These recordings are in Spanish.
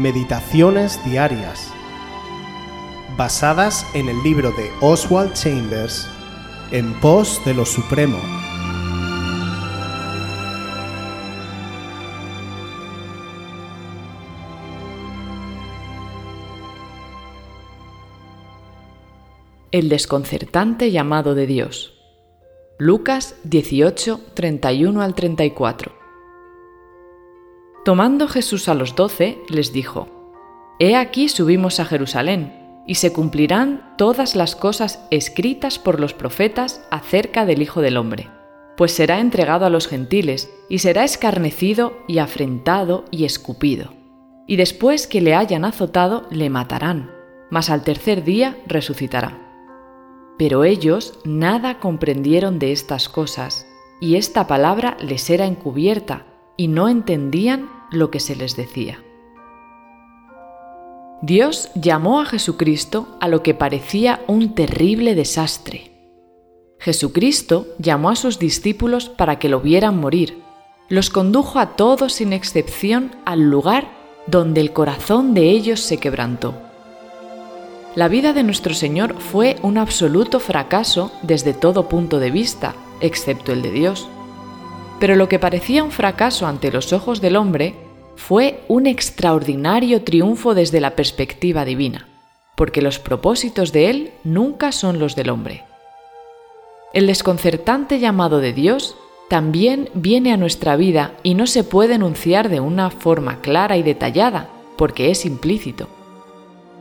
Meditaciones Diarias, basadas en el libro de Oswald Chambers, En pos de lo Supremo. El desconcertante llamado de Dios. Lucas 18, 31 al 34. Tomando Jesús a los doce, les dijo, He aquí subimos a Jerusalén, y se cumplirán todas las cosas escritas por los profetas acerca del Hijo del Hombre, pues será entregado a los gentiles, y será escarnecido y afrentado y escupido. Y después que le hayan azotado, le matarán, mas al tercer día resucitará. Pero ellos nada comprendieron de estas cosas, y esta palabra les era encubierta, y no entendían lo que se les decía. Dios llamó a Jesucristo a lo que parecía un terrible desastre. Jesucristo llamó a sus discípulos para que lo vieran morir. Los condujo a todos sin excepción al lugar donde el corazón de ellos se quebrantó. La vida de nuestro Señor fue un absoluto fracaso desde todo punto de vista, excepto el de Dios. Pero lo que parecía un fracaso ante los ojos del hombre fue un extraordinario triunfo desde la perspectiva divina, porque los propósitos de Él nunca son los del hombre. El desconcertante llamado de Dios también viene a nuestra vida y no se puede enunciar de una forma clara y detallada, porque es implícito.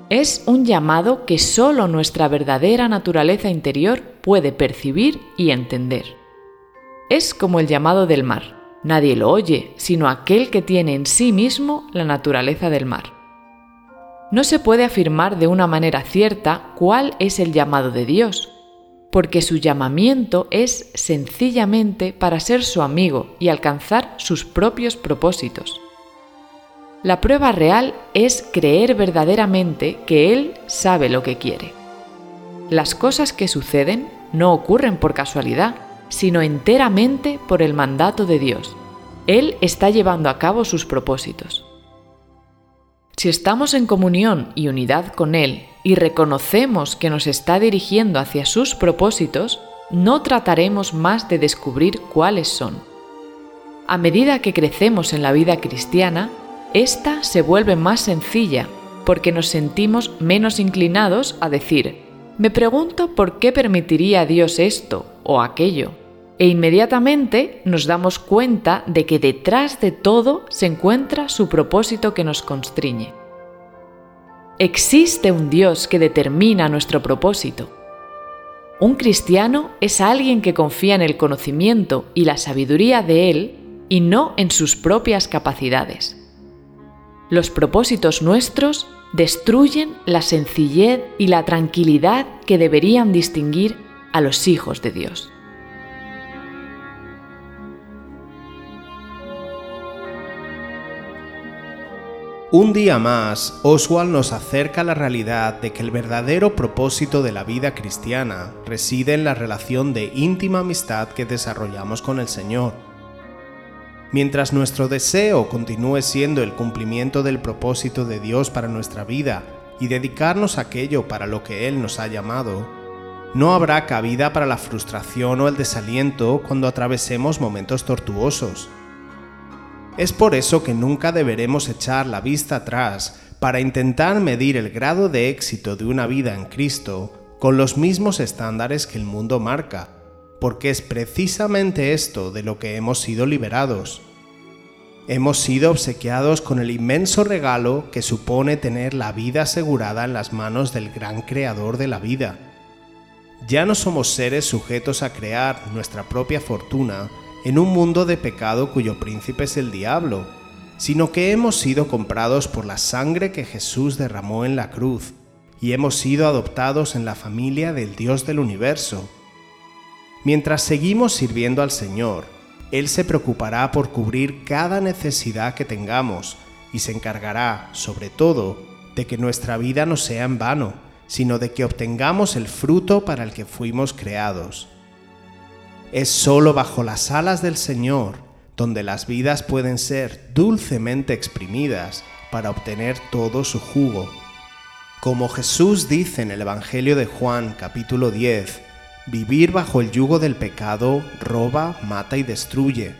Es un llamado que solo nuestra verdadera naturaleza interior puede percibir y entender. Es como el llamado del mar. Nadie lo oye, sino aquel que tiene en sí mismo la naturaleza del mar. No se puede afirmar de una manera cierta cuál es el llamado de Dios, porque su llamamiento es sencillamente para ser su amigo y alcanzar sus propios propósitos. La prueba real es creer verdaderamente que Él sabe lo que quiere. Las cosas que suceden no ocurren por casualidad, sino enteramente por el mandato de Dios. Él está llevando a cabo sus propósitos. Si estamos en comunión y unidad con Él y reconocemos que nos está dirigiendo hacia sus propósitos, no trataremos más de descubrir cuáles son. A medida que crecemos en la vida cristiana, esta se vuelve más sencilla porque nos sentimos menos inclinados a decir, me pregunto por qué permitiría Dios esto o aquello, e inmediatamente nos damos cuenta de que detrás de todo se encuentra su propósito que nos constriñe. Existe un Dios que determina nuestro propósito. Un cristiano es alguien que confía en el conocimiento y la sabiduría de Él y no en sus propias capacidades. Los propósitos nuestros destruyen la sencillez y la tranquilidad que deberían distinguir a los hijos de Dios. Un día más, Oswald nos acerca a la realidad de que el verdadero propósito de la vida cristiana reside en la relación de íntima amistad que desarrollamos con el Señor Mientras nuestro deseo continúe siendo el cumplimiento del propósito de Dios para nuestra vida y dedicarnos a aquello para lo que Él nos ha llamado, no habrá cabida para la frustración o el desaliento cuando atravesemos momentos tortuosos. Es por eso que nunca deberemos echar la vista atrás para intentar medir el grado de éxito de una vida en Cristo con los mismos estándares que el mundo marca porque es precisamente esto de lo que hemos sido liberados. Hemos sido obsequiados con el inmenso regalo que supone tener la vida asegurada en las manos del gran creador de la vida. Ya no somos seres sujetos a crear nuestra propia fortuna en un mundo de pecado cuyo príncipe es el diablo, sino que hemos sido comprados por la sangre que Jesús derramó en la cruz y hemos sido adoptados en la familia del Dios del universo. Mientras seguimos sirviendo al Señor, Él se preocupará por cubrir cada necesidad que tengamos y se encargará, sobre todo, de que nuestra vida no sea en vano, sino de que obtengamos el fruto para el que fuimos creados. Es sólo bajo las alas del Señor donde las vidas pueden ser dulcemente exprimidas para obtener todo su jugo. Como Jesús dice en el Evangelio de Juan capítulo 10, vivir bajo el yugo del pecado roba, mata y destruye,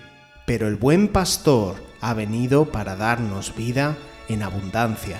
pero el buen pastor ha venido para darnos vida en abundancia.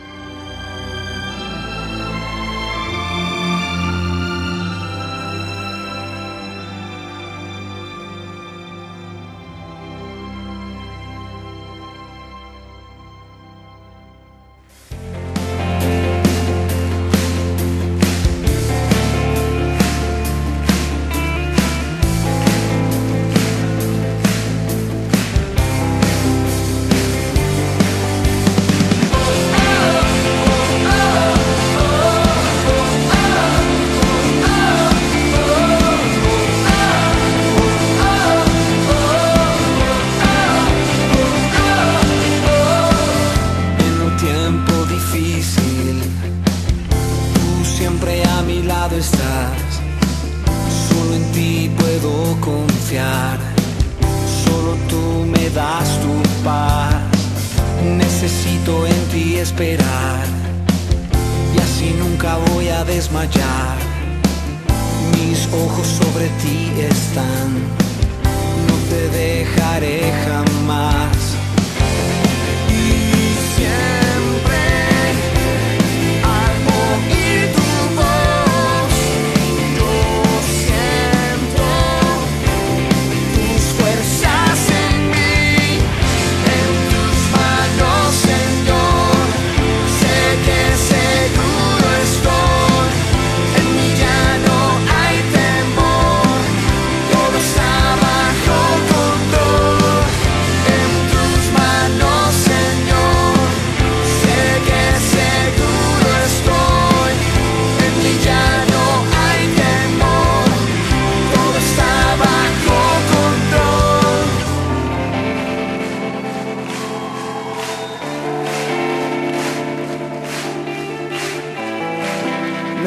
Y así nunca voy a desmayar. Mis ojos sobre ti están. No te dejaré jamás.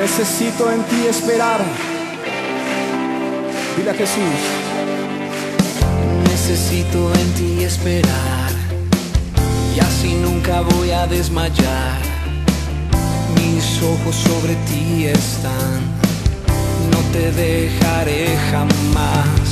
Necesito en ti esperar. Dile a Jesús. Necesito en ti esperar. Y así nunca voy a desmayar. Mis ojos sobre ti están. No te dejaré jamás.